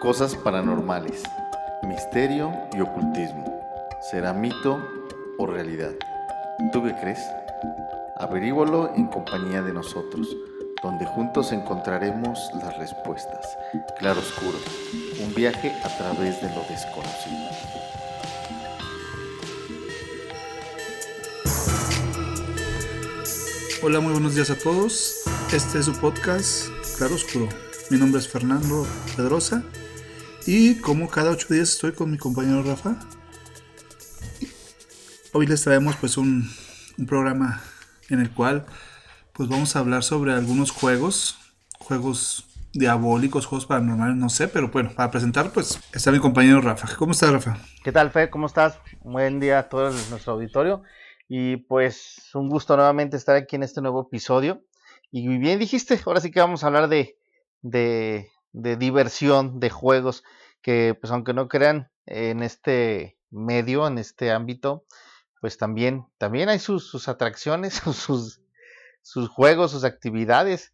Cosas paranormales, misterio y ocultismo. ¿Será mito o realidad? ¿Tú qué crees? Averígualo en compañía de nosotros, donde juntos encontraremos las respuestas. Claro Oscuro, un viaje a través de lo desconocido. Hola, muy buenos días a todos. Este es su podcast Claro Oscuro. Mi nombre es Fernando Pedrosa y como cada ocho días estoy con mi compañero Rafa. Hoy les traemos pues un, programa en el cual pues vamos a hablar sobre algunos juegos, juegos diabólicos, juegos paranormales, no sé, pero bueno, para presentar pues está mi compañero Rafa. ¿Cómo estás Rafa? ¿Qué tal Fe? ¿Cómo estás? Buen día a todo nuestro auditorio y pues un gusto nuevamente estar aquí en este nuevo episodio. Y bien dijiste, ahora sí que vamos a hablar de, de, de diversión, de juegos, que pues aunque no crean en este medio, en este ámbito, pues también, también hay sus, sus atracciones, sus, sus juegos, sus actividades.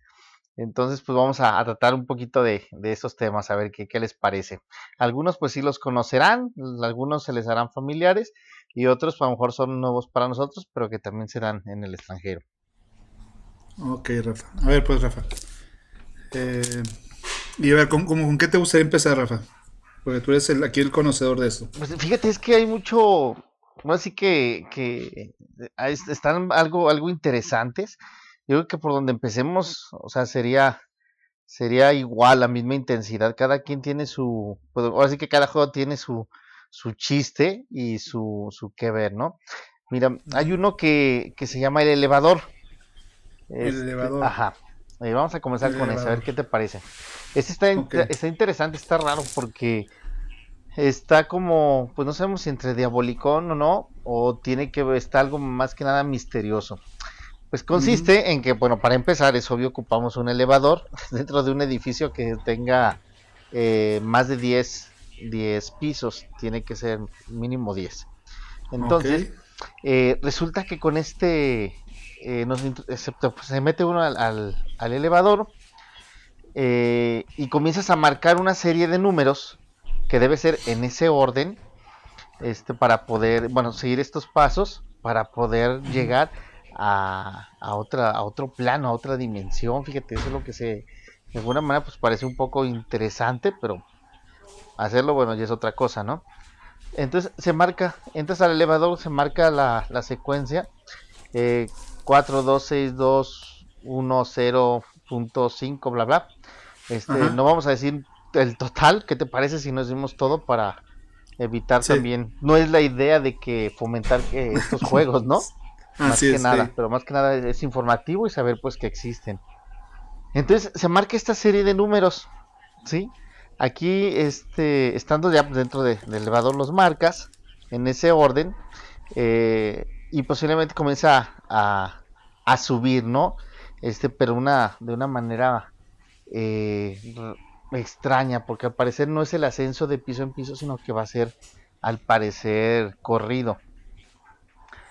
Entonces, pues vamos a, tratar un poquito de, de, estos temas, a ver qué, qué les parece. Algunos pues sí los conocerán, algunos se les harán familiares y otros pues, a lo mejor son nuevos para nosotros, pero que también serán en el extranjero. Ok, Rafa. A ver, pues, Rafa. Eh, y a ver, ¿con, con, ¿con, qué te gustaría empezar, Rafa? Porque tú eres el, aquí el conocedor de esto. Pues fíjate, es que hay mucho. Así que, que están algo, algo interesantes. Yo creo que por donde empecemos, o sea, sería sería igual, la misma intensidad. Cada quien tiene su. Pues, ahora sí que cada juego tiene su, su chiste y su, su que ver, ¿no? Mira, hay uno que, que se llama el elevador. El este, elevador. Ajá. Eh, vamos a comenzar con elevador. eso, a ver qué te parece. Este está, okay. está interesante, está raro porque está como, pues no sabemos si entre diabolicón o no, o tiene que está algo más que nada misterioso. Pues consiste uh -huh. en que, bueno, para empezar, es obvio, ocupamos un elevador dentro de un edificio que tenga eh, más de 10, 10 pisos, tiene que ser mínimo 10. Entonces, okay. eh, resulta que con este eh, nos, excepto, pues, se mete uno al, al, al elevador eh, y comienzas a marcar una serie de números que debe ser en ese orden este para poder bueno seguir estos pasos para poder llegar a, a otra a otro plano a otra dimensión. Fíjate eso es lo que se de alguna manera pues parece un poco interesante pero hacerlo bueno ya es otra cosa no entonces se marca entras al elevador se marca la, la secuencia eh, 4, 2, 6, 2, 1, 0.5, bla, bla. Este, Ajá. no vamos a decir el total, ¿qué te parece si nos decimos todo para evitar sí. también? No es la idea de que fomentar que estos juegos, ¿no? más Así que es, nada, sí. pero más que nada es informativo y saber pues que existen. Entonces se marca esta serie de números, ¿sí? Aquí, este, estando ya dentro de, del elevador los marcas en ese orden eh, y posiblemente comienza a, a subir, ¿no? Este, pero una, de una manera eh, extraña, porque al parecer no es el ascenso de piso en piso, sino que va a ser, al parecer, corrido.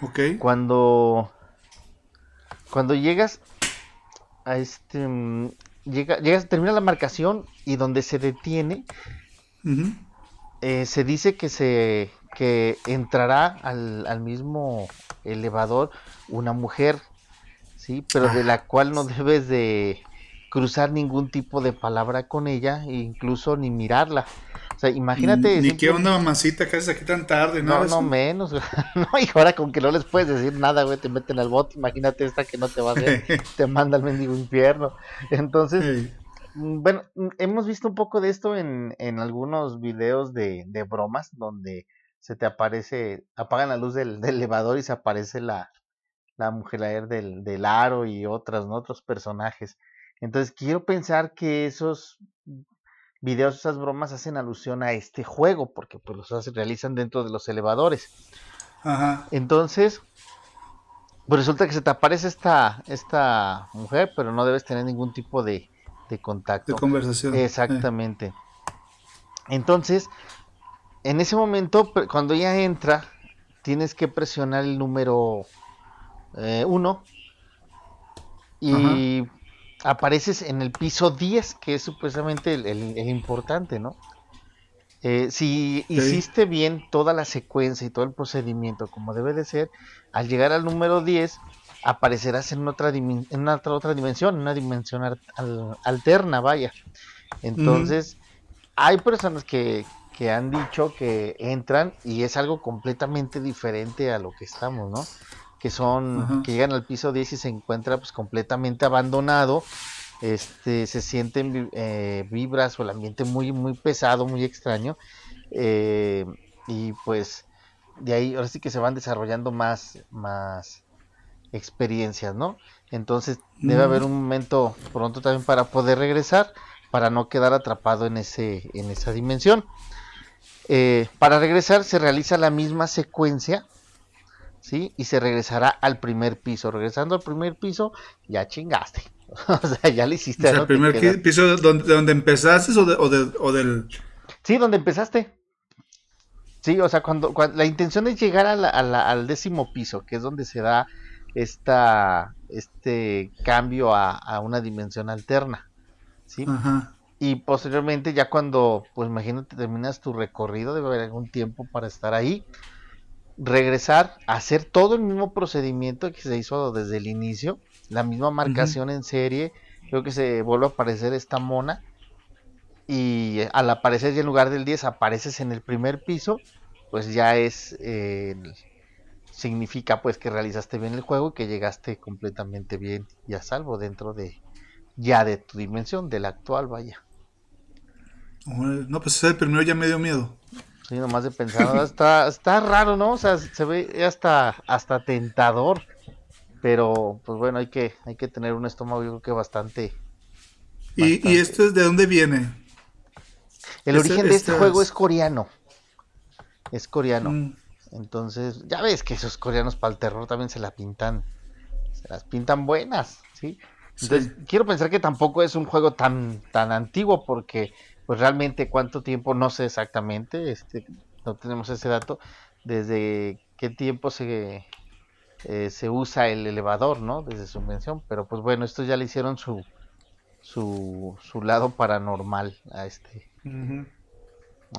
Ok. Cuando, cuando llegas a este, llega, llegas, termina la marcación y donde se detiene, uh -huh. eh, se dice que se, que entrará al, al mismo elevador una mujer ¿sí? Pero de la cual no debes de cruzar ningún tipo de palabra con ella, e incluso ni mirarla. O sea, imagínate... Ni, ni qué onda, mamacita, que haces aquí tan tarde, ¿no? No, no menos, no, y ahora con que no les puedes decir nada, güey, te meten al bote, imagínate esta que no te va a ver, te manda al mendigo infierno. Entonces, hey. bueno, hemos visto un poco de esto en, en algunos videos de, de bromas, donde se te aparece, apagan la luz del, del elevador y se aparece la, la mujer del, del aro y otras, ¿no? otros personajes. Entonces quiero pensar que esos videos, esas bromas hacen alusión a este juego, porque pues los se realizan dentro de los elevadores. Ajá. Entonces, pues resulta que se te aparece esta, esta mujer, pero no debes tener ningún tipo de, de contacto. De conversación. Exactamente. Eh. Entonces, en ese momento, cuando ella entra, tienes que presionar el número eh, uno y Ajá. apareces en el piso 10, que es supuestamente el, el, el, importante, ¿no? Eh, si hiciste bien toda la secuencia y todo el procedimiento como debe de ser, al llegar al número 10 aparecerás en otra, en una otra, otra dimensión, una dimensión alterna, vaya. Entonces, hay personas que, que han dicho que entran y es algo completamente diferente a lo que estamos, ¿no? Que son, que llegan al piso 10 y se encuentra pues completamente abandonado, este, se sienten eh, vibras o el ambiente muy, muy pesado, muy extraño, eh, y pues de ahí ahora sí que se van desarrollando más, más experiencias, ¿no? Entonces debe haber un momento pronto también para poder regresar, para no quedar atrapado en ese, en esa dimensión. Eh, para regresar se realiza la misma secuencia, ¿sí? Y se regresará al primer piso. Regresando al primer piso, ya chingaste. o sea, ya le hiciste. O sea, el primer piso donde, donde empezaste o, o, del... Sí, donde empezaste. Sí, o sea, cuando, la intención es llegar al décimo piso, que es donde se da esta, este cambio a, a una dimensión alterna. ¿sí? Ajá. Y posteriormente, ya cuando, pues imagínate, terminas tu recorrido, debe haber algún tiempo para estar ahí, regresar, hacer todo el mismo procedimiento que se hizo desde el inicio, la misma marcación en serie, creo que se vuelve a aparecer esta mona, y al aparecer ya en lugar del 10 apareces en el primer piso, pues ya es, eh, significa pues que realizaste bien el juego y que llegaste completamente bien y a salvo dentro de ya de tu dimensión, de la actual, vaya. No, pues el primero ya me dio miedo. Sí, nomás de pensar, está, está raro, ¿no? O sea, se ve hasta, hasta tentador. Pero, pues bueno, hay que, hay que tener un estómago, yo creo que bastante. ¿Y, ¿y esto es de dónde viene? El origen de este juego es coreano. Es coreano. Mm. Entonces, ya ves que esos coreanos para el terror también se la pintan. Se las pintan buenas, ¿sí? Entonces, quiero pensar que tampoco es un juego tan, tan antiguo porque pues realmente cuánto tiempo, no sé exactamente, este, no tenemos ese dato, desde qué tiempo se, eh, se usa el elevador, ¿no? Desde su invención, pero pues bueno, esto ya le hicieron su, su, su lado paranormal a este,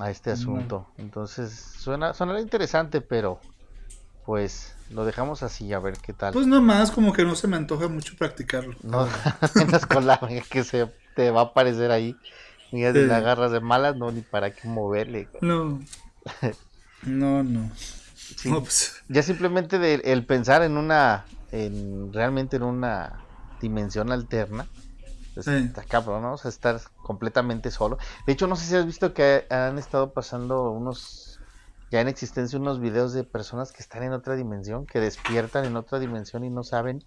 a este asunto. Entonces, suena, suena interesante, pero pues lo dejamos así a ver qué tal. Pues nomás como que no se me antoja mucho practicarlo. No, apenas con la que se te va a aparecer ahí. Ni de las garras de malas, no, ni para qué moverle. No. No, no. Pues. Ya simplemente de, el pensar en una, en realmente en una dimensión alterna, pues está cabrón, ¿no? O sea, estar completamente solo. De hecho, no sé si has visto que han estado pasando unos, ya en existencia, unos videos de personas que están en otra dimensión, que despiertan en otra dimensión y no saben.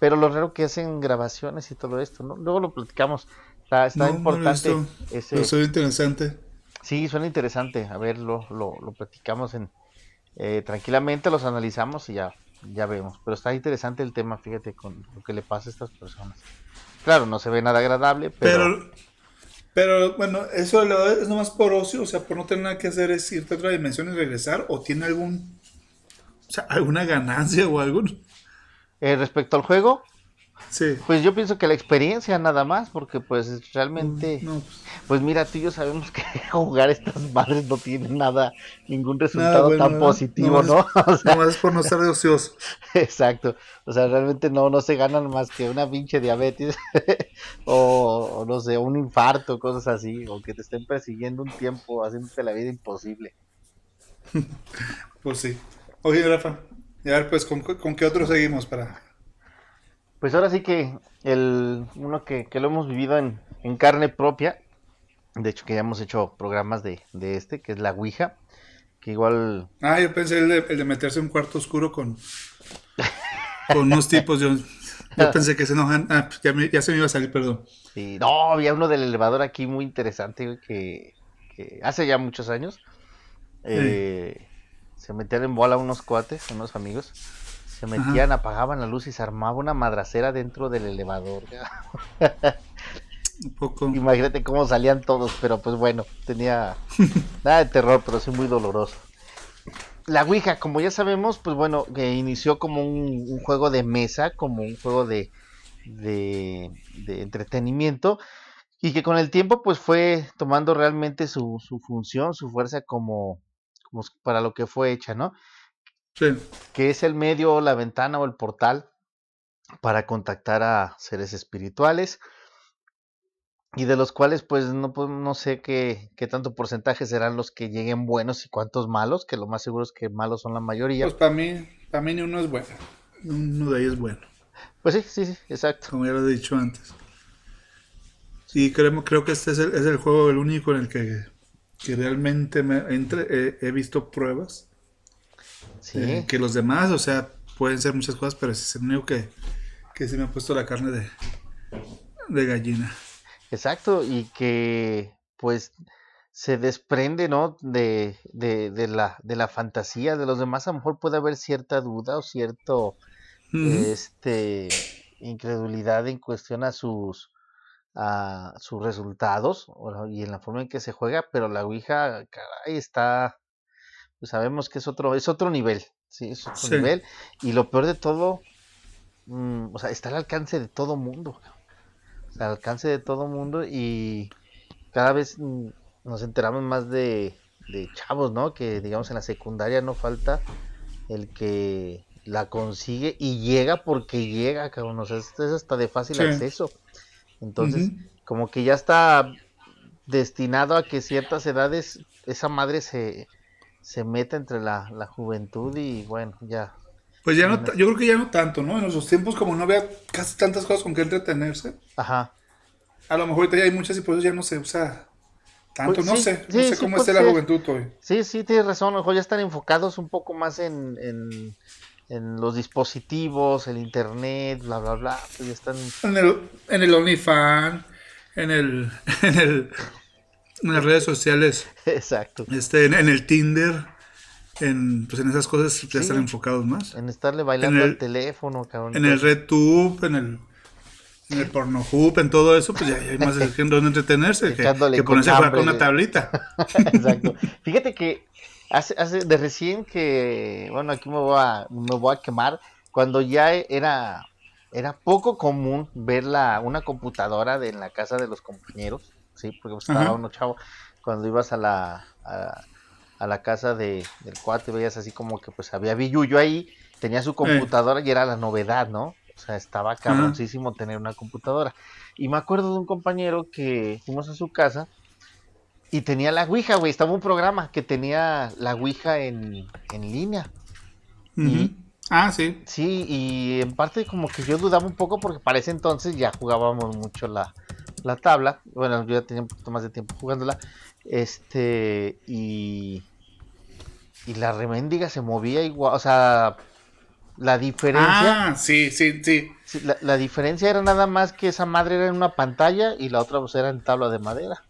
Pero lo raro que hacen grabaciones y todo esto, ¿no? Luego lo platicamos. Está, importante. suena interesante. Sí, suena interesante. A ver, lo, lo, platicamos en, eh, tranquilamente, los analizamos y ya, ya vemos. Pero está interesante el tema, fíjate, con lo que le pasa a estas personas. Claro, no se ve nada agradable, pero... Pero, bueno, eso es nomás por ocio, o sea, por no tener nada que hacer es irte a otra dimensión y regresar, o tiene algún, o sea, alguna ganancia o algo. Eh, respecto al juego, Sí. Pues yo pienso que la experiencia nada más, porque pues realmente, pues. pues... mira, tú y yo sabemos que jugar estas madres no tiene nada, ningún resultado tan positivo, ¿no? O sea, es por no ser de ocioso. Exacto, o sea, realmente no, no se ganan más que una pinche diabetes o, no sé, un infarto, cosas así, o que te estén persiguiendo un tiempo, haciéndote la vida imposible. pues sí. Oye, Rafa, y a ver, pues, ¿con, con qué otro seguimos para pues ahora sí que el uno que, lo hemos vivido en, carne propia, de hecho que ya hemos hecho programas de, este, que es la Ouija, que igual... Ah, yo pensé el de, meterse en un cuarto oscuro con, con unos tipos, yo, pensé que se enojan, ah, pues ya, se me iba a salir, perdón. Sí, no, había uno del elevador aquí muy interesante, que, hace ya muchos años, eh, se metían en bola unos cuates, unos amigos, se metían, apagaban la luz y se armaba una madracera dentro del elevador. Un poco. Imagínate cómo salían todos, pero pues bueno, tenía nada de terror, pero sí muy doloroso. La Ouija, como ya sabemos, pues bueno, que inició como un, juego de mesa, como un juego de, de, entretenimiento, y que con el tiempo pues fue tomando realmente su, su función, su fuerza como, como para lo que fue hecha, ¿no? Sí. Que es el medio, la ventana o el portal para contactar a seres espirituales y de los cuales pues no, pues, no sé qué, qué tanto porcentaje serán los que lleguen buenos y cuántos malos, que lo más seguro es que malos son la mayoría. Pues para mí, para mí ni uno es bueno, uno de ellos es bueno. Pues sí, sí, sí, exacto. Como ya lo he dicho antes. Sí, creo, creo que este es el, es el juego el único en el que, que realmente me entre, he visto pruebas. Sí. Eh, que los demás, o sea, pueden ser muchas cosas, pero es el único que, que se me ha puesto la carne de, de gallina. Exacto, y que pues se desprende, ¿no? De, de, de, la, de la fantasía de los demás, a lo mejor puede haber cierta duda o cierto, este, incredulidad en cuestión a sus, a sus resultados y en la forma en que se juega, pero la Ouija, caray, está, pues sabemos que es otro, es otro nivel, sí, es otro nivel, y lo peor de todo, mmm, o sea, está al alcance de todo mundo, al alcance de todo mundo y cada vez mm, nos enteramos más de, de chavos, ¿no? Que digamos en la secundaria no falta el que la consigue y llega porque llega, cabrón, o sea, es hasta de fácil sí. acceso. Entonces, uh -huh. como que ya está destinado a que ciertas edades esa madre se, se meta entre la, la juventud y bueno, ya. Pues ya no, yo creo que ya no tanto, ¿no? En esos tiempos como no había casi tantas cosas con que entretenerse. Ajá. A lo mejor ahorita ya hay muchas y por eso ya no se usa tanto, pues, no sí, sé, sí, no sé sí, cómo esté la juventud hoy. Sí, sí, tienes razón, a lo mejor ya están enfocados un poco más en, en en los dispositivos, el internet, bla, bla, bla. Pues ya están... En el, en el OnlyFans, en el, en el, en las redes sociales. Exacto. Este, en, en el Tinder, en, pues en esas cosas ya sí. están enfocados más. En estarle bailando el, al teléfono, cabrón. En el RedTube, en el, en el Pornohub, en todo eso, pues ya hay más gente donde entretenerse que, que ponerse a jugar con una tablita. Exacto. Fíjate que Hace, hace de recién que, bueno, aquí me voy a, me voy a quemar, cuando ya era, era poco común ver la, una computadora de, en la casa de los compañeros, sí, porque pues, estaba uno chavo, cuando ibas a la, a, a la casa de, del cuate, veías así como que pues había Villuyo ahí, tenía su computadora eh. y era la novedad, ¿no? O sea, estaba cabroncísimo tener una computadora. Y me acuerdo de un compañero que fuimos a su casa y tenía la Ouija, güey. Estaba un programa que tenía la Ouija en, en línea. Uh -huh. y, ah, sí. Sí, y en parte como que yo dudaba un poco porque para ese entonces ya jugábamos mucho la, la tabla. Bueno, yo ya tenía un poquito más de tiempo jugándola. Este, y. Y la reméndiga se movía igual. O sea, la diferencia. Ah, sí, sí, sí. la, la, diferencia era nada más que esa madre era en una pantalla y la otra pues era en tabla de madera.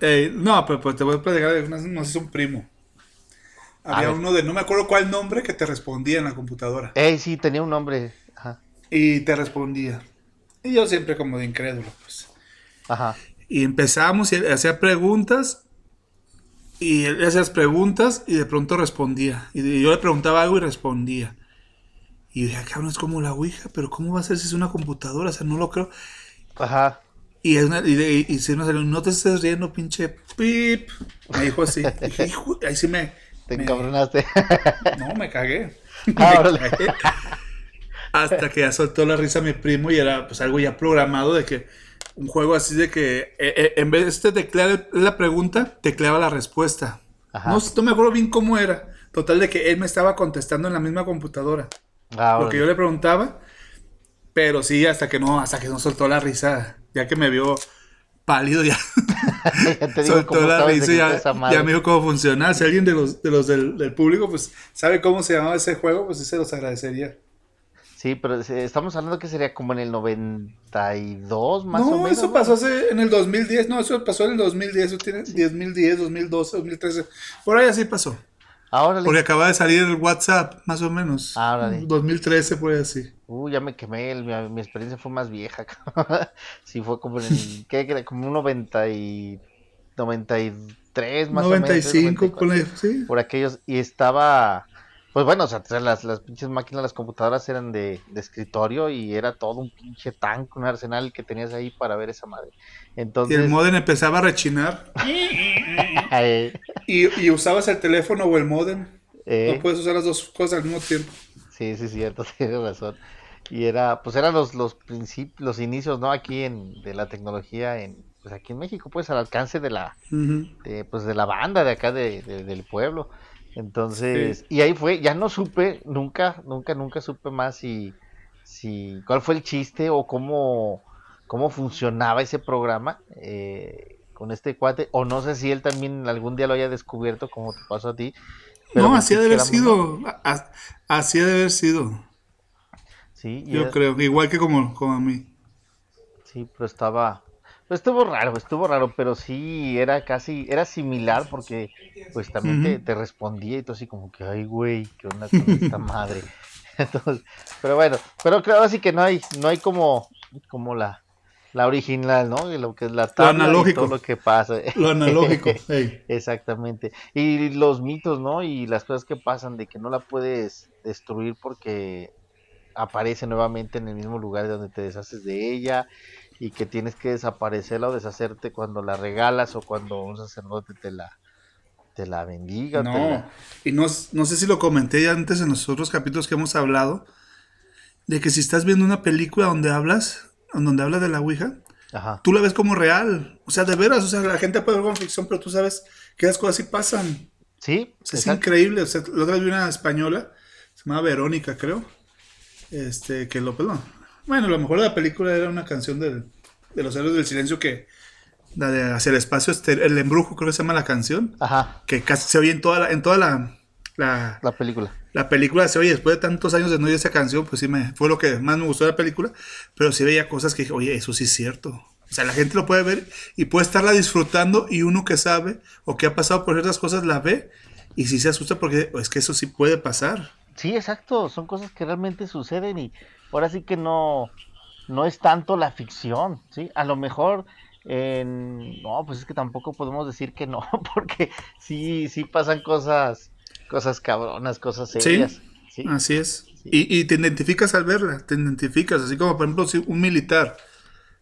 Eh, no, pero, pero, te voy a platicar, no, no sé, es un primo. Había uno de, no me acuerdo cuál nombre, que te respondía en la computadora. Eh, sí, tenía un nombre. Ajá. Y te respondía. Y yo siempre como de incrédulo, pues. Ajá. Y empezamos y hacía preguntas. Y él hacía las preguntas y de pronto respondía. Y yo le preguntaba algo y respondía. Y dije, cabrón, es como la Ouija, pero ¿cómo va a ser si es una computadora? O sea, no lo creo. Ajá. Y, es una, y, y, y si no salió, no te estés riendo, pinche pip. Me dijo así. dije, hijo, ahí sí me. Te me, encabronaste. No, me cagué. Ah, me cagué. Hasta que ya soltó la risa mi primo y era pues algo ya programado de que un juego así de que eh, eh, en vez de teclear la pregunta, tecleaba la respuesta. Ajá. No, no me acuerdo bien cómo era. Total de que él me estaba contestando en la misma computadora. Ah, Porque yo le preguntaba, pero sí, hasta que no, hasta que no soltó la risa ya que me vio pálido, ya, ya soltó la risa, ya, ya, me dijo cómo funciona. Si alguien de los, de los del, del, público pues sabe cómo se llamaba ese juego, pues se los agradecería. Sí, pero estamos hablando que sería como en el 92, más no, o menos. No, eso pasó hace, en el 2010, no, eso pasó en el 2010, eso tiene 2010, 2012, 2013, por ahí así pasó. Ahora Porque acaba de salir el WhatsApp, más o menos. Ahora 2013, por ahí así. Uh, ya me quemé, el, mi, mi, experiencia fue más vieja. sí, fue como en el, ¿qué? Como un 90 y, 93 más 95, o menos. 95, sí. Por aquellos, y estaba, Pues bueno, o sea, las, las pinches máquinas, las computadoras eran de, escritorio y era todo un pinche tanque, un arsenal que tenías ahí para ver esa madre. Entonces... Y el modem empezaba a rechinar. y, y, usabas el teléfono o el modem. Eh. No puedes usar las dos cosas al mismo tiempo. Sí, sí, cierto, tienes razón. Y era, pues eran los, los principios, los inicios, ¿no? Aquí en, de la tecnología en, pues aquí en México, pues al alcance de la, de, pues de la banda de acá de, del pueblo. Entonces, y ahí fue, ya no supe, nunca, nunca, nunca supe más si, si cuál fue el chiste o cómo, cómo funcionaba ese programa eh, con este cuate, o no sé si él también algún día lo haya descubierto como te pasó a ti. no, así ha de haber sido, así ha de haber sido. Sí, yo creo, igual que como, como a mí. Sí, pero estaba, estuvo raro, estuvo raro, pero sí era casi, era similar porque pues también te, respondía y todo así como que, ay güey, qué onda con esta madre. Entonces, pero bueno, pero claro, así que no hay, no hay como, como la, la original, ¿no? Lo que es la tabla lo y todo lo que pasa. Lo analógico, Exactamente. Y los mitos, ¿no? Y las cosas que pasan de que no la puedes destruir porque aparece nuevamente en el mismo lugar donde te deshaces de ella y que tienes que desaparecerla o deshacerte cuando la regalas o cuando un sacerdote te la, te la bendiga. No, y no, no sé si lo comenté ya antes en los otros capítulos que hemos hablado, de que si estás viendo una película donde hablas, donde habla de la Ouija, tú la ves como real. O sea, de veras, o sea, la gente puede ver con ficción, pero tú sabes que las cosas sí pasan. Sí. es increíble. O sea, la otra vez vi una española, se llama Verónica, creo. Este, que lo, perdón, bueno, lo mejor la película era una canción de los héroes del silencio que. La de Hacia el espacio, el embrujo, creo que se llama la canción. Ajá. Que casi se oye en toda la, en toda la, la, película. La película se oye, después de tantos años de no oír esa canción, pues sí me, fue lo que más me gustó de la película. Pero sí veía cosas que dije, oye, eso sí es cierto. O sea, la gente lo puede ver y puede estarla disfrutando y uno que sabe o que ha pasado por ciertas cosas la ve y sí se asusta porque es que eso sí puede pasar. Sí, exacto, son cosas que realmente suceden y ahora sí que no, no es tanto la ficción, ¿sí? A lo mejor, no, pues es que tampoco podemos decir que no, porque sí, sí pasan cosas, cosas cabronas, cosas serias. Sí, así es. Y, y, te identificas al verla, te identificas, así como por ejemplo si un militar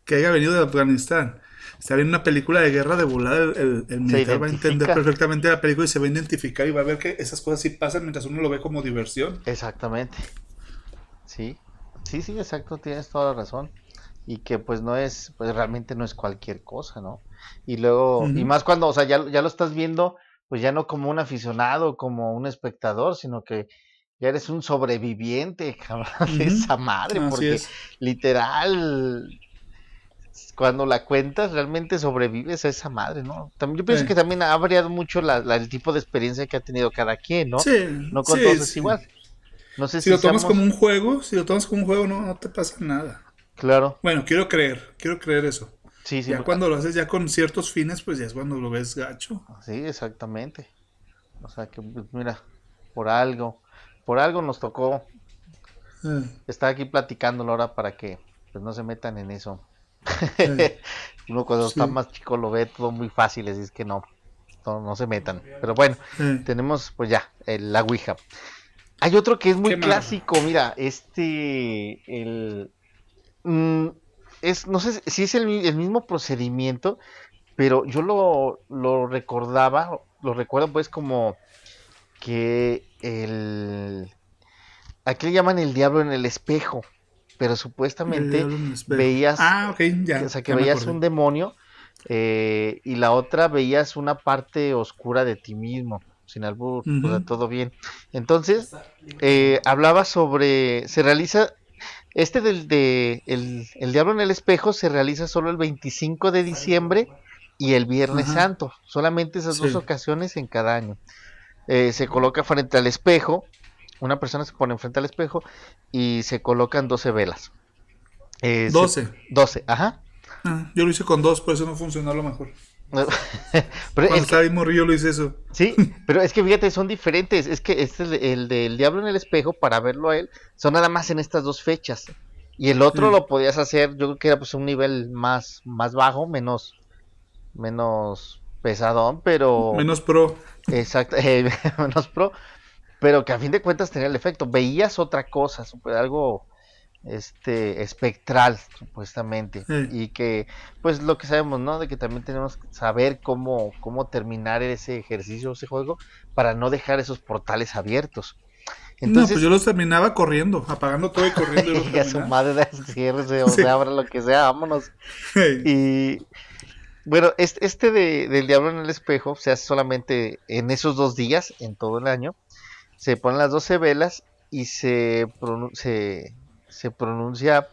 que haya venido de Afganistán, está viendo una película de guerra de volada, el, el, militar va a entender perfectamente la película y se va a identificar y va a ver que esas cosas sí pasan mientras uno lo ve como diversión. Exactamente. Sí. Sí, sí, exacto, tienes toda la razón. Y que pues no es, pues realmente no es cualquier cosa, ¿no? Y luego, y más cuando, o sea, ya, ya lo estás viendo, pues ya no como un aficionado, como un espectador, sino que ya eres un sobreviviente, cabrón, de esa madre, porque literal, cuando la cuentas, realmente sobrevives a esa madre, ¿no? También, yo pienso que también ha variado mucho la, el tipo de experiencia que ha tenido cada quien, ¿no? Sí. No con todos es igual si, lo tomas como un juego, si lo tomas como un juego, no, no te pasa nada. Claro. Bueno, quiero creer, quiero creer eso. Sí, sí. Ya cuando lo haces ya con ciertos fines, pues ya es cuando lo ves gacho. Sí, exactamente. O sea que, pues, mira, por algo, por algo nos tocó eh. estar aquí platicándolo ahora para que pues, no se metan en eso. Eh. Uno cuando está más chico lo ve todo muy fácil, así es que no, no, se metan. Pero bueno, eh. tenemos pues ya el, la Ouija. Hay otro que es muy clásico, mira, este, el, mm, es, no sé si es el, mismo procedimiento, pero yo lo, lo recordaba, lo recuerdo pues como que el, aquí le llaman el diablo en el espejo, pero supuestamente veías, ah, ya, o sea, que veías un demonio eh, y la otra veías una parte oscura de ti mismo sin albur, todo bien. Entonces, eh, hablaba sobre, se realiza, este del de el, Diablo en el Espejo se realiza solo el 25 de diciembre y el Viernes Santo, solamente esas dos ocasiones en cada año. Eh, se coloca frente al espejo, una persona se pone frente al espejo y se colocan 12 velas. 12. Eh, 12, ajá. Ah, yo lo hice con dos, por eso no funcionó a lo mejor. pero estaba morrillo lo hice eso. Sí, pero es que fíjate, son diferentes. Es que este el del Diablo en el Espejo, para verlo a él, son nada más en estas dos fechas. Y el otro lo podías hacer, yo creo que era pues un nivel más, más bajo, menos, menos pesadón, pero... Menos pro. Exacto, eh, menos pro. pero que a fin de cuentas tenía el efecto. Veías otra cosa, algo este espectral supuestamente y que pues lo que sabemos no de que también tenemos que saber cómo cómo terminar ese ejercicio ese juego para no dejar esos portales abiertos no, pues yo los terminaba corriendo, apagando todo y corriendo. y a su madre de cierre, o sea, abra lo que sea, vámonos. Y bueno, este, este de, del diablo en el espejo se hace solamente en esos dos días, en todo el año. Se ponen las 12 velas y se, se, se pronuncia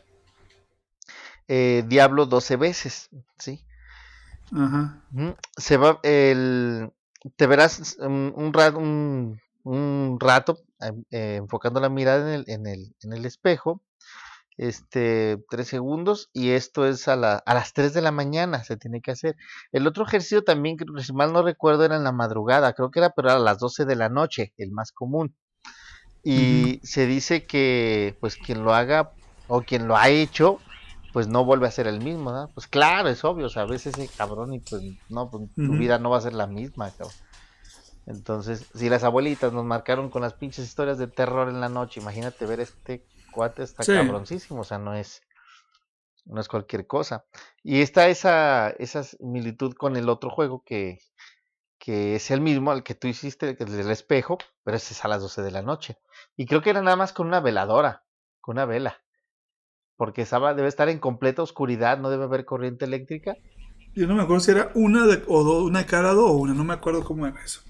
eh, diablo 12 veces, ¿sí? Ajá. Se va, el, te verás un, un, un rato eh, enfocando la mirada en el, en el, en el espejo, este, tres segundos, y esto es a, la, a las 3 de la mañana, se tiene que hacer. El otro ejercicio también, si mal no recuerdo, era en la madrugada, creo que era, pero a las 12 de la noche, el más común. Y se dice que, pues, quien lo haga o quien lo ha hecho, pues no vuelve a ser el mismo, ¿no? Pues claro, es obvio, o sea, a veces ese cabrón y pues no, pues, tu vida no va a ser la misma, cabrón. Entonces, si las abuelitas nos marcaron con las pinches historias de terror en la noche, imagínate ver este cuate está cabroncísimo, o sea, no es no es cualquier cosa. Y está esa esa similitud con el otro juego que que es el mismo al que tú hiciste, el del espejo, pero ese es a las 12 de la noche. Y creo que era nada más con una veladora, con una vela. Porque estaba, debe estar en completa oscuridad, no debe haber corriente eléctrica. Yo no me acuerdo si era una de, o dos, una de cada lado o una, no me acuerdo cómo era eso.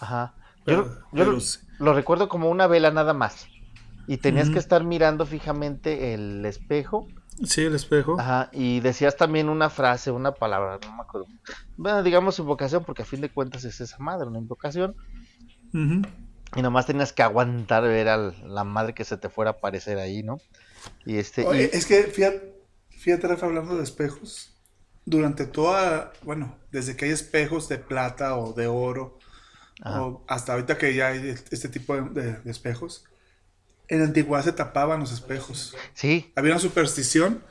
Ajá. yo, lo, recuerdo como una vela nada más. Y tenías que estar mirando fijamente el espejo. Sí, el espejo. Ajá. Y decías también una frase, una palabra, no me acuerdo. Bueno, digamos invocación, porque a fin de cuentas es esa madre, una invocación. Y nomás tenías que aguantar ver a la madre que se te fuera a aparecer ahí, ¿no? Y este. Es que fíjate, fíjate, Rafa, hablando de espejos. Durante toda, bueno, desde que hay espejos de plata o de oro, hasta ahorita que ya hay este tipo de, espejos. En la antigüedad se tapaban los espejos. Sí. Había una superstición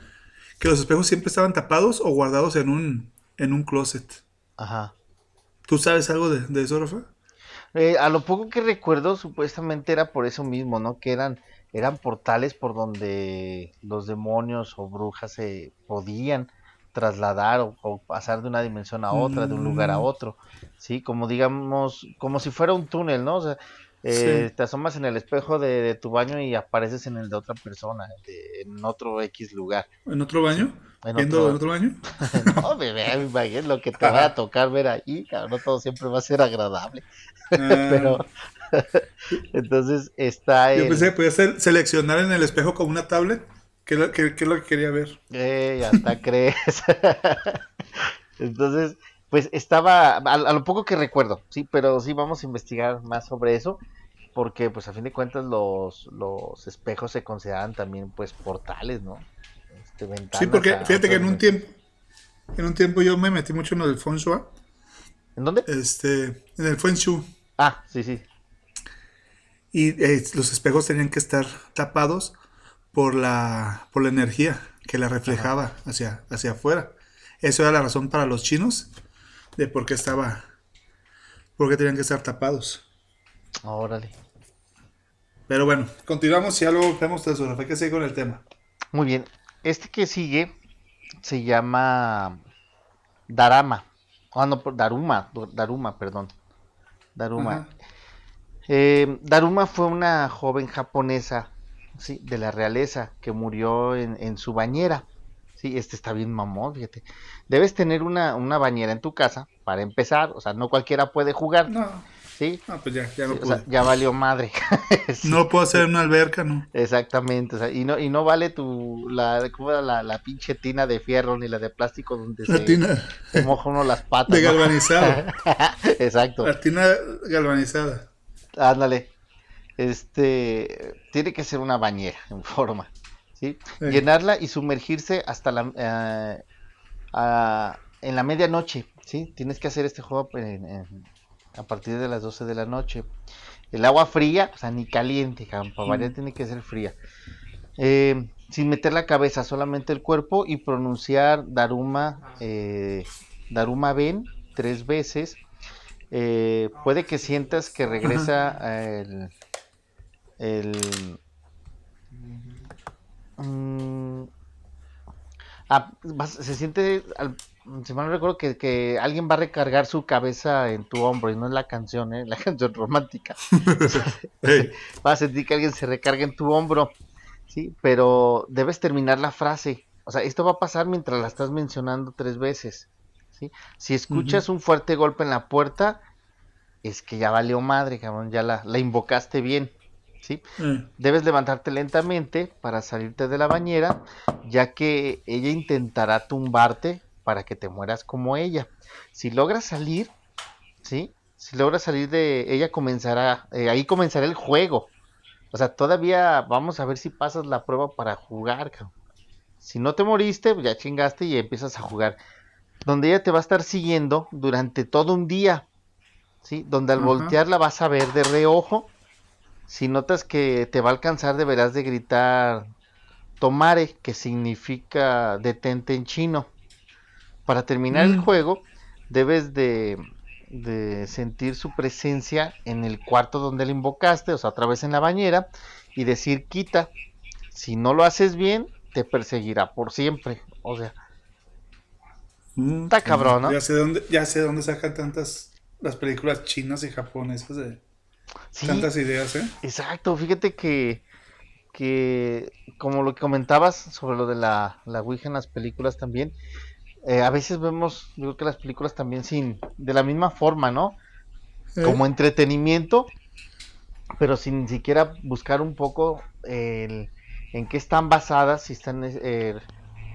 que los espejos siempre estaban tapados o guardados en un, en un closet. Ajá. ¿Tú sabes algo de, eso, Rafa? Eh, a lo poco que recuerdo, supuestamente era por eso mismo, ¿no? Que eran, eran portales por donde los demonios o brujas se podían trasladar o, pasar de una dimensión a otra, de un lugar a mm. otro, ¿sí? Como digamos, como si fuera un túnel, ¿no? O sea, eh, te asomas en el espejo de, tu baño y apareces en el de otra persona, en otro X lugar. ¿En otro baño? ¿En ¿Viendo otro... baño? no, bebé, lo que te va a tocar ver ahí, cabrón, no todo siempre va a ser agradable. Ah. Pero, entonces está... Yo pensé que podías seleccionar en el espejo como una tablet ¿Qué es lo, que quería ver? Eh, hasta crees. Entonces, pues estaba, a, lo poco que recuerdo, sí, pero sí vamos a investigar más sobre eso, porque pues a fin de cuentas los, los espejos se consideran también pues portales, ¿no? Este, sí, porque fíjate que en un tiempo, en un tiempo yo me metí mucho en el feng shui. ¿En dónde? Este, en el feng shui. Ah, sí, sí. Y eh, los espejos tenían que estar tapados por la, por la energía que la reflejaba hacia, hacia afuera. Eso era la razón para los chinos de por qué estaba, por qué tenían que estar tapados. Órale. Pero bueno, continuamos y algo vemos de hay que seguir con el tema. Muy bien. Este que sigue se llama Darama. Ah, no, Daruma, Daruma, perdón. Daruma. Eh, Daruma fue una joven japonesa sí, de la realeza que murió en, en su bañera. Sí, este está bien mamón, fíjate. Debes tener una, una bañera en tu casa para empezar, o sea, no cualquiera puede jugar. No. ¿Sí? No, pues ya, ya no ya valió madre. No puedo hacer una alberca, ¿no? Exactamente, o sea, y no, y no vale tu, la, ¿cómo era la, la pinche tina de fierro ni la de plástico donde la se, tina moja uno las patas. De galvanizado. Exacto. La tina galvanizada. Ándale este tiene que ser una bañera en forma, ¿sí? Llenarla y sumergirse hasta la eh, en la medianoche, ¿sí? Tienes que hacer este juego a partir de las 12 de la noche. El agua fría, o sea, ni caliente, para tiene que ser fría. Eh, sin meter la cabeza, solamente el cuerpo y pronunciar Daruma, eh, Daruma Ben tres veces. puede que sientas que regresa el, el... Mm, ah, se siente, si mal no recuerdo, que, alguien va a recargar su cabeza en tu hombro y no es la canción, ¿eh? la canción romántica. Va a sentir que alguien se recarga en tu hombro, ¿sí? Pero debes terminar la frase. O sea, esto va a pasar mientras la estás mencionando tres veces. ¿sí? Si escuchas un fuerte golpe en la puerta, es que ya valió madre, cabrón, ya la, la invocaste bien. ¿Sí? Mm. Debes levantarte lentamente para salirte de la bañera, ya que ella intentará tumbarte para que te mueras como ella. Si logras salir, ¿sí? Si logras salir de ella comenzará, eh, ahí comenzará el juego. O sea, todavía vamos a ver si pasas la prueba para jugar. Cabrón. Si no te moriste, ya chingaste y empiezas a jugar. Donde ella te va a estar siguiendo durante todo un día. ¿Sí? Donde al voltearla vas a ver de reojo si notas que te va a alcanzar, deberás de gritar Tomare, que significa detente en chino. Para terminar el mm. juego, debes de, sentir su presencia en el cuarto donde le invocaste, o sea, otra vez en la bañera, y decir quita. Si no lo haces bien, te perseguirá por siempre. O sea, mm, está cabrón, ¿no? Ya sé dónde, ya sé dónde sacan tantas las películas chinas y japonesas de Tantas ideas, ¿eh? Exacto, fíjate que, que como lo que comentabas sobre lo de la, la Ouija en las películas también, eh, a veces vemos, digo que las películas también sin, de la misma forma, ¿no? Como entretenimiento, pero sin siquiera buscar un poco el, en qué están basadas, si están eh,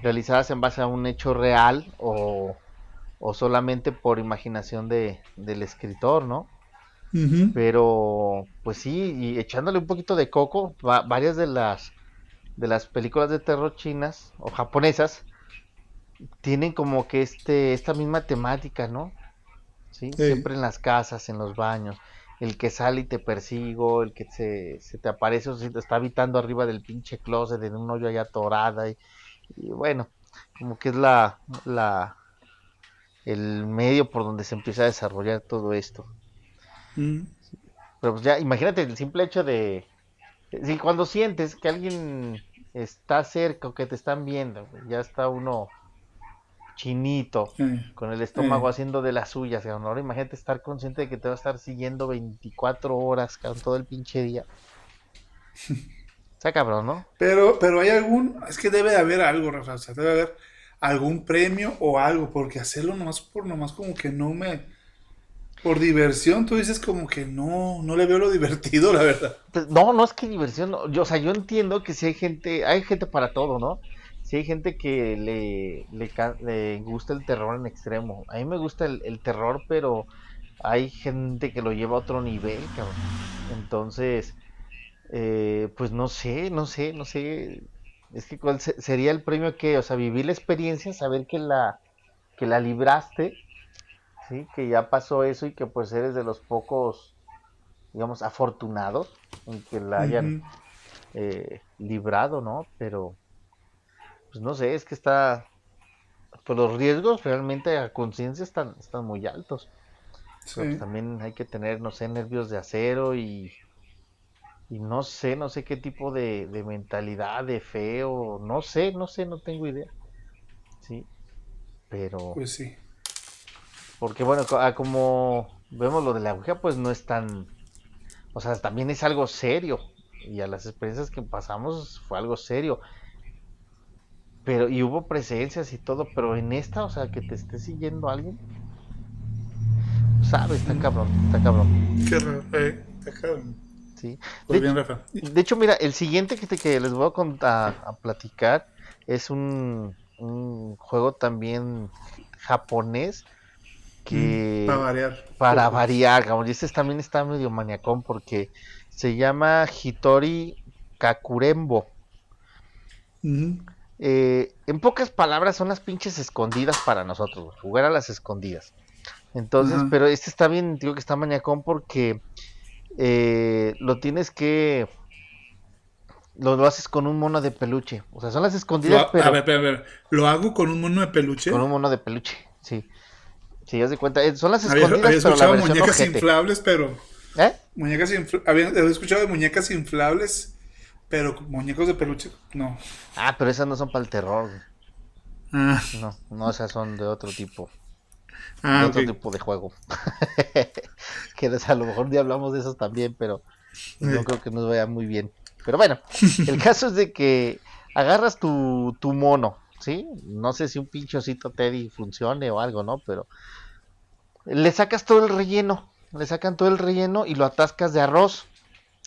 realizadas en base a un hecho real o, o solamente por imaginación de, del escritor, ¿no? Pero, pues sí, y echándole un poquito de coco, varias de las de las películas de terror chinas o japonesas tienen como que este esta misma temática, ¿no? ¿Sí? Siempre en las casas, en los baños. El que sale y te persigo, el que se, se te aparece o se te está habitando arriba del pinche closet en un hoyo allá atorada. Y, bueno, como que es la, la el medio por donde se empieza a desarrollar todo esto. Pero pues ya, imagínate el simple hecho de. Si cuando sientes que alguien está cerca o que te están viendo, ya está uno chinito, con el estómago haciendo de las suyas. Ahora imagínate estar consciente de que te va a estar siguiendo 24 horas, todo el pinche día. Está cabrón, ¿no? Pero, pero hay algún, es que debe de haber algo, Rafa, o sea, debe haber algún premio o algo, porque hacerlo nomás por nomás como que no me, por diversión, tú dices como que no, no le veo lo divertido, la verdad. Pues, no, no es que diversión, yo, o sea, yo entiendo que si hay gente, hay gente para todo, ¿no? Si hay gente que le, le, gusta el terror en extremo. A mí me gusta el, terror, pero hay gente que lo lleva a otro nivel, cabrón. Entonces, eh, pues no sé, no sé, no sé. Es que cuál sería el premio que, o sea, vivir la experiencia, saber que la, que la libraste ¿sí? Que ya pasó eso y que pues eres de los pocos, digamos, afortunados en que la hayan eh, librado, ¿no? Pero, pues no sé, es que está, pues los riesgos realmente a conciencia están, están muy altos. Pues, también hay que tener, no sé, nervios de acero y, y no sé, no sé qué tipo de, de mentalidad, de fe o no sé, no sé, no tengo idea. Sí, pero... Pues sí. Porque bueno, ah, como vemos lo de la Ouija, pues no es tan... O sea, también es algo serio. Y a las experiencias que pasamos fue algo serio. Pero, y hubo presencias y todo, pero en esta, o sea, que te esté siguiendo alguien. Sabes, está cabrón, está cabrón. Qué raro, eh, está cabrón. Sí. Pues de, bien, Rafa. de hecho, mira, el siguiente que, te, que les voy a, contar, a platicar es un, un juego también japonés que mm, para variar. Para variar, y este también está medio maniacón porque se llama Hitori Kakurembo. Eh, en pocas palabras son las pinches escondidas para nosotros, jugar a las escondidas. Entonces, pero este está bien, digo que está maniacón porque eh, lo tienes que lo, lo, haces con un mono de peluche. O sea, son las escondidas, pero... A ver, a ver, a ver. ¿Lo hago con un mono de peluche? Con un mono de peluche, sí. Sí, ya se cuenta. Eh, son las escondidas, había, había escuchado muñecas inflables, pero. ¿Eh? Muñecas había, había escuchado de muñecas inflables, pero muñecos de peluche, no. Ah, pero esas no son para el terror. Ah. No, no, esas son de otro tipo. Ah, de otro tipo de juego. que a lo mejor ya hablamos de esos también, pero no creo que nos vaya muy bien. Pero bueno, el caso es de que agarras tu, tu mono, ¿sí? No sé si un pinchocito Teddy funcione o algo, ¿no? Pero le sacas todo el relleno, le sacan todo el relleno y lo atascas de arroz,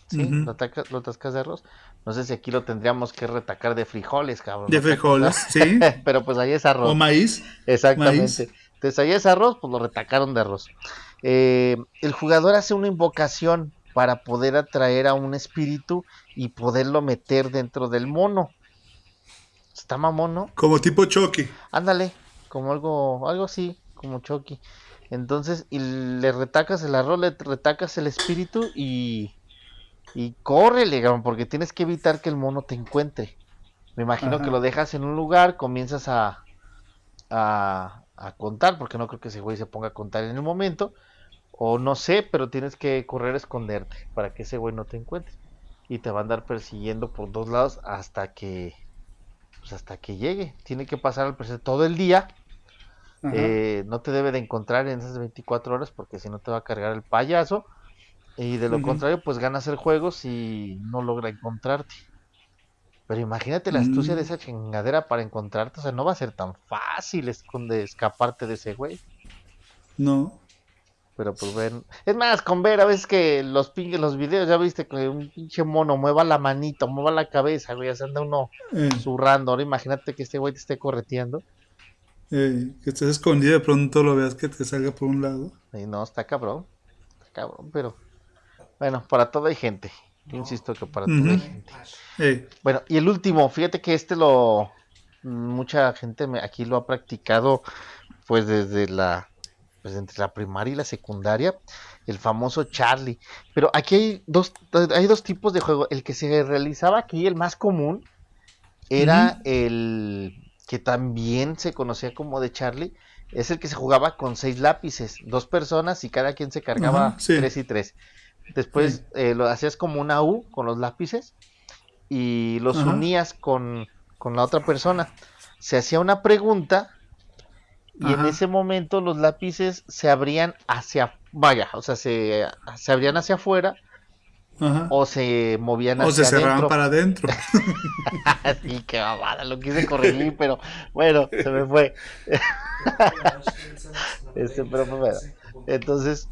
¿sí? lo, lo atascas de arroz. No sé si aquí lo tendríamos que retacar de frijoles, cabrón. De frijoles, sí. Pero pues ahí es arroz. O maíz. Exactamente. Entonces ahí es arroz, pues lo retacaron de arroz. Eh, el jugador hace una invocación para poder atraer a un espíritu y poderlo meter dentro del mono. Está mamón, ¿no? Como tipo Chucky. Ándale, como algo, algo así, como Chucky. Entonces, y le retacas el arroz, le retacas el espíritu y, y córrele, porque tienes que evitar que el mono te encuentre. Me imagino que lo dejas en un lugar, comienzas a, a, a, contar, porque no creo que ese güey se ponga a contar en el momento. O no sé, pero tienes que correr a esconderte para que ese güey no te encuentre. Y te va a andar persiguiendo por dos lados hasta que pues hasta que llegue. Tiene que pasar al presente todo el día eh, no te debe de encontrar en esas 24 horas porque si no te va a cargar el payaso. Y de lo contrario, pues ganas el juego si no logra encontrarte. Pero imagínate la astucia de mm. esa chingadera para encontrarte. O sea, no va a ser tan fácil escaparte de ese güey. No. Pero pues ven. Es más, con ver a veces que los pingues, los videos, ya viste que un pinche mono mueva la manito, mueva la cabeza, güey, se anda uno eh. zurrando. Ahora imagínate que este güey te esté correteando. Eh, que estés escondido de pronto lo veas que te salga por un lado. Y no, está cabrón. Está cabrón, pero. Bueno, para todo hay gente. insisto que para todo hay gente. Bueno, y el último, fíjate que este lo. Mucha gente aquí lo ha practicado, pues desde la. Pues entre la primaria y la secundaria. El famoso Charlie. Pero aquí hay dos, hay dos tipos de juego. El que se realizaba aquí, el más común, era el que también se conocía como de Charlie, es el que se jugaba con seis lápices, dos personas y cada quien se cargaba tres y tres. Después eh, lo hacías como una U con los lápices y los unías con, la otra persona. Se hacía una pregunta y en ese momento los lápices se abrían hacia, vaya, o sea, se, se abrían hacia afuera o se movían hacia O se cerraban para adentro. sí, qué babada, lo quise corregir, pero bueno, se me fue. este, pero bueno. Entonces,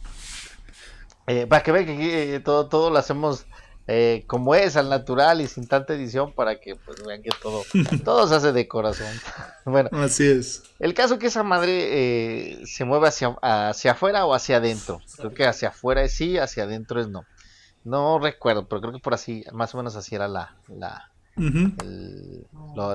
eh, para que vean que aquí eh, todo, todo lo hacemos eh, como es, al natural y sin tanta edición, para que pues vean que todo, todo se hace de corazón. bueno, así es. El caso que esa madre se mueve hacia, hacia afuera o hacia adentro. Creo que hacia afuera es sí, hacia adentro es no. No recuerdo, pero creo que por así, más o menos así era la, la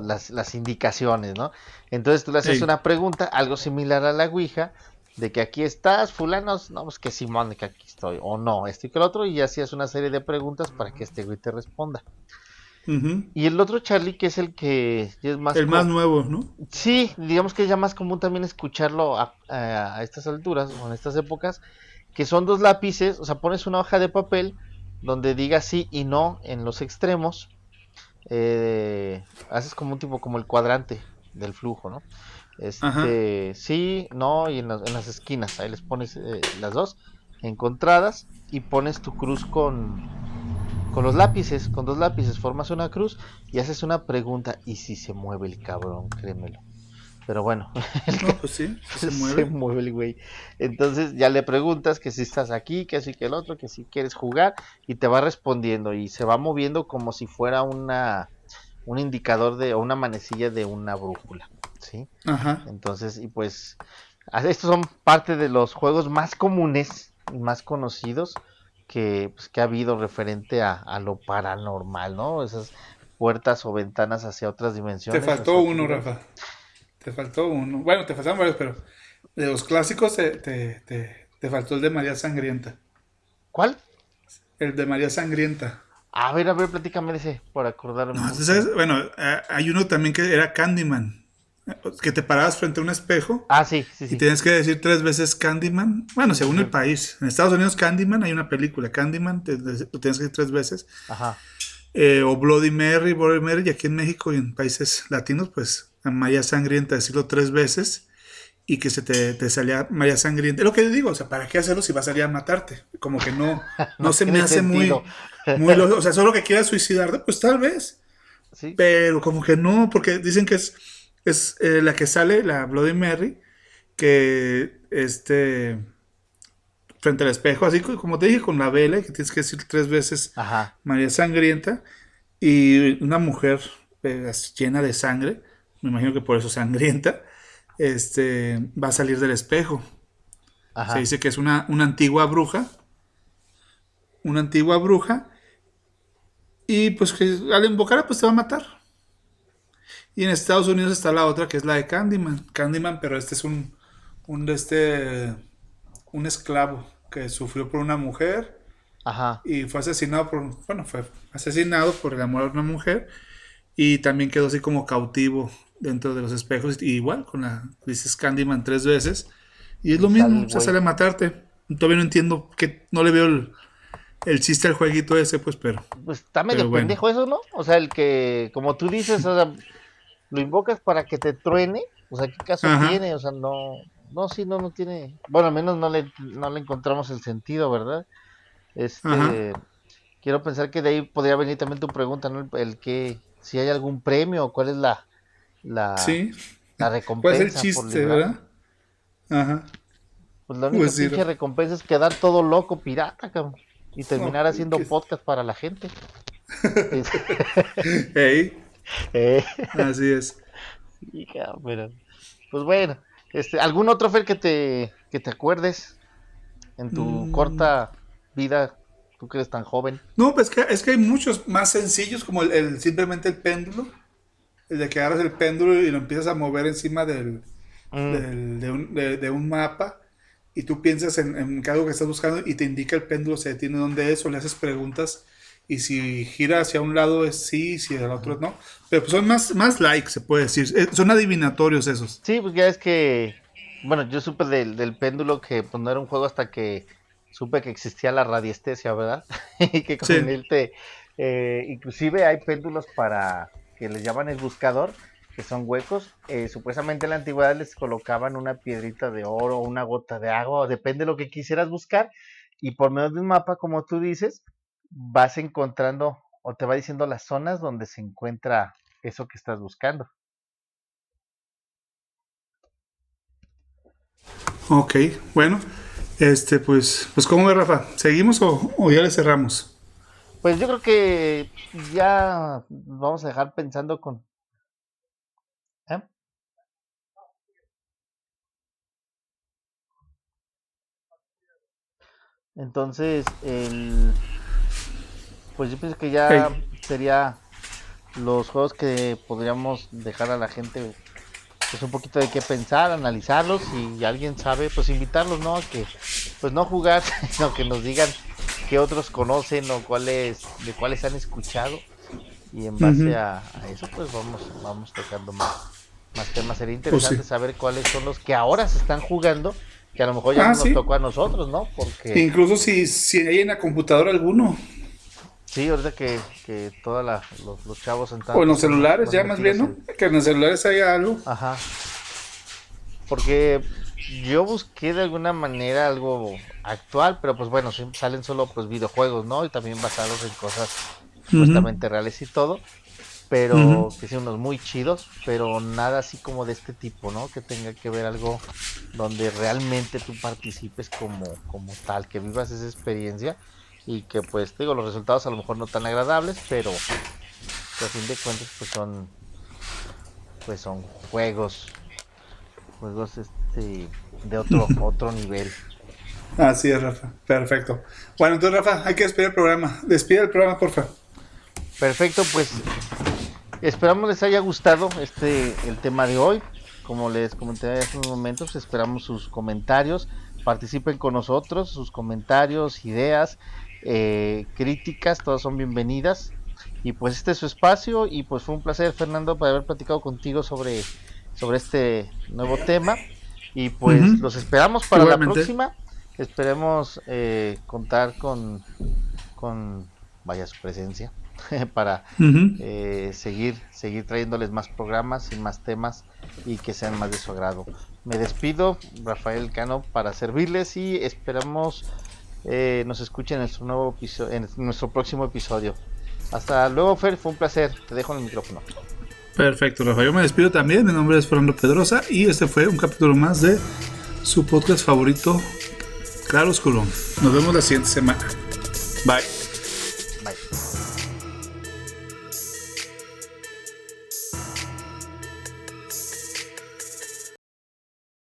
las, las, indicaciones, ¿no? Entonces tú le haces una pregunta, algo similar a la Ouija, de que aquí estás, fulanos, no, pues que Simón, que aquí estoy, o no, esto y que el otro, y hacías una serie de preguntas para que este güey te responda. Y el otro Charlie, que es el que es más... El más nuevo, ¿no? Sí, digamos que es ya más común también escucharlo a, a, estas alturas, o en estas épocas, que son dos lápices, o sea, pones una hoja de papel, donde diga sí y no en los extremos, eh, haces como un tipo como el cuadrante del flujo, ¿no? Este, sí, no y en, las esquinas, ahí les pones eh, las dos encontradas y pones tu cruz con con los lápices, con dos lápices formas una cruz y haces una pregunta y si se mueve el cabrón, créemelo. Pero bueno, pues sí, se mueve. el güey. Entonces ya le preguntas que si estás aquí, que así que el otro, que si quieres jugar y te va respondiendo y se va moviendo como si fuera una un indicador de o una manecilla de una brújula, ¿sí? Ajá. Entonces, y pues estos son parte de los juegos más comunes y más conocidos que, pues, que ha habido referente a, a lo paranormal, ¿no? Esas puertas o ventanas hacia otras dimensiones. Te faltó uno, Rafa. Te faltó uno. Bueno, te faltaron varios, pero de los clásicos te, te, faltó el de María Sangrienta. ¿Cuál? El de María Sangrienta. A ver, a ver, platícame de ese, por acordarme. bueno, eh, hay uno también que era Candyman. que te parabas frente a un espejo. Ah, sí, sí, sí. Y tienes que decir tres veces Candyman. Bueno, según el país. En Estados Unidos, Candyman, hay una película. Candyman, te, lo tienes que decir tres veces. Ajá. Eh, o Bloody Mary, Bloody Mary, y aquí en México y en países latinos, pues, Maya Sangrienta, decirlo tres veces y que se te, salía Maya Sangrienta. Es lo que yo digo, o sea, ¿para qué hacerlo si va a salir a matarte? Como que no, no, se me hace muy, muy, O sea, solo que quieras suicidarte, pues tal vez. Sí. Pero como que no, porque dicen que es es eh, la que sale, la Bloody Mary, que este frente al espejo, así como te dije, con la vela, que tienes que decir tres veces María Sangrienta, y una mujer eh, llena de sangre, me imagino que por eso sangrienta, este, va a salir del espejo. Se dice que es una, una antigua bruja, una antigua bruja, y pues que al invocar pues te va a matar. Y en Estados Unidos está la otra que es la de Candyman. Candyman, pero este es un, un, este, un esclavo que sufrió por una mujer. Ajá. Y fue asesinado por, bueno, fue asesinado por el amor a una mujer. Y también quedó así como cautivo dentro de los espejos. Y igual, con la, dices Candyman tres veces. Y es lo mismo, se sale a matarte. Todavía no entiendo que no le veo el, el chiste al jueguito ese, pues, pero. Pues está medio pendejo eso, ¿no? O sea, el que, como tú dices, o sea, lo invocas para que te truene, o sea, ¿qué caso tiene? O sea, no, no, sí, no, no tiene, bueno, al menos no le, no le encontramos el sentido, ¿verdad? Este, quiero pensar que de ahí podría venir también tu pregunta, ¿no? El, que, si hay algún premio, cuál es la, la, la recompensa. ¿Cuál es el chiste, verdad? Ajá. Pues la única pues recompensa es quedar todo loco pirata, cabrón, y terminar haciendo podcast para la gente. hey. Eh. Así es. pues bueno, este, ¿algún otro Fer que te, que te acuerdes en tu mm. corta vida? Tú que eres tan joven. No, pues que, es que hay muchos más sencillos, como el, simplemente el péndulo. El de que agarras el péndulo y lo empiezas a mover encima del, mm. de, un, de, un, mapa y tú piensas en, en algo que estás buscando y te indica el péndulo se detiene donde es o le haces preguntas y si gira hacia un lado es sí, si al otro no. Pero pues son más, más likes, se puede decir. Eh, son adivinatorios esos. Sí, pues ya es que, bueno, yo supe del, del péndulo que pues, no era un juego hasta que supe que existía la radiestesia, ¿verdad? y que con él te... Eh, inclusive hay péndulos para que les llaman el buscador, que son huecos. Eh, supuestamente en la antigüedad les colocaban una piedrita de oro, una gota de agua, depende de lo que quisieras buscar. Y por medio de un mapa, como tú dices, vas encontrando o te va diciendo las zonas donde se encuentra eso que estás buscando. Ok, bueno, este, pues, pues ¿cómo ve Rafa? ¿Seguimos o, ya le cerramos? Pues yo creo que ya vamos a dejar pensando con... ¿eh? Entonces, el pues yo pienso que ya sería los juegos que podríamos dejar a la gente pues un poquito de qué pensar, analizarlos y alguien sabe, pues invitarlos, ¿no? que pues no jugar, sino que nos digan qué otros conocen o cuáles de cuáles han escuchado y en base a, eso pues vamos vamos tocando más más temas. Sería pues interesante saber cuáles son los que ahora se están jugando que a lo mejor ya ah, nos tocó a nosotros, ¿no? Porque incluso si si hay en la computadora alguno Sí, ahorita que, que todos los, los, chavos O en los celulares, ya más bien, ¿no? Que en los celulares haya algo. Ajá. Porque yo busqué de alguna manera algo actual, pero pues bueno, salen solo pues videojuegos, ¿no? Y también basados en cosas supuestamente reales y todo. Pero que sean unos muy chidos, pero nada así como de este tipo, ¿no? Que tenga que ver algo donde realmente tú participes como, como tal, que vivas esa experiencia y que pues digo los resultados a lo mejor no tan agradables pero a fin de cuentas pues son pues son juegos juegos este de otro otro nivel. Así es Rafa. Perfecto. Bueno entonces Rafa hay que despedir el programa. Despide el programa por favor perfecto pues esperamos les haya gustado este el tema de hoy. Como les comenté hace unos momentos esperamos sus comentarios. Participen con nosotros sus comentarios ideas eh, críticas, todas son bienvenidas. Y pues este es su espacio y pues fue un placer Fernando para haber platicado contigo sobre sobre este nuevo tema. Y pues los esperamos para la próxima. Esperemos eh, contar con, con, vaya su presencia, para eh, seguir, seguir trayéndoles más programas y más temas y que sean más de su agrado. Me despido, Rafael Cano, para servirles y esperamos eh, nos escuchen en nuestro, nuevo en nuestro próximo episodio. Hasta luego, Fer, fue un placer. Te dejo en el micrófono. Perfecto, Rafael. Yo me despido también. Mi nombre es Fernando Pedrosa y este fue un capítulo más de su podcast favorito, Claro Oscuro. Nos vemos la siguiente semana. Bye.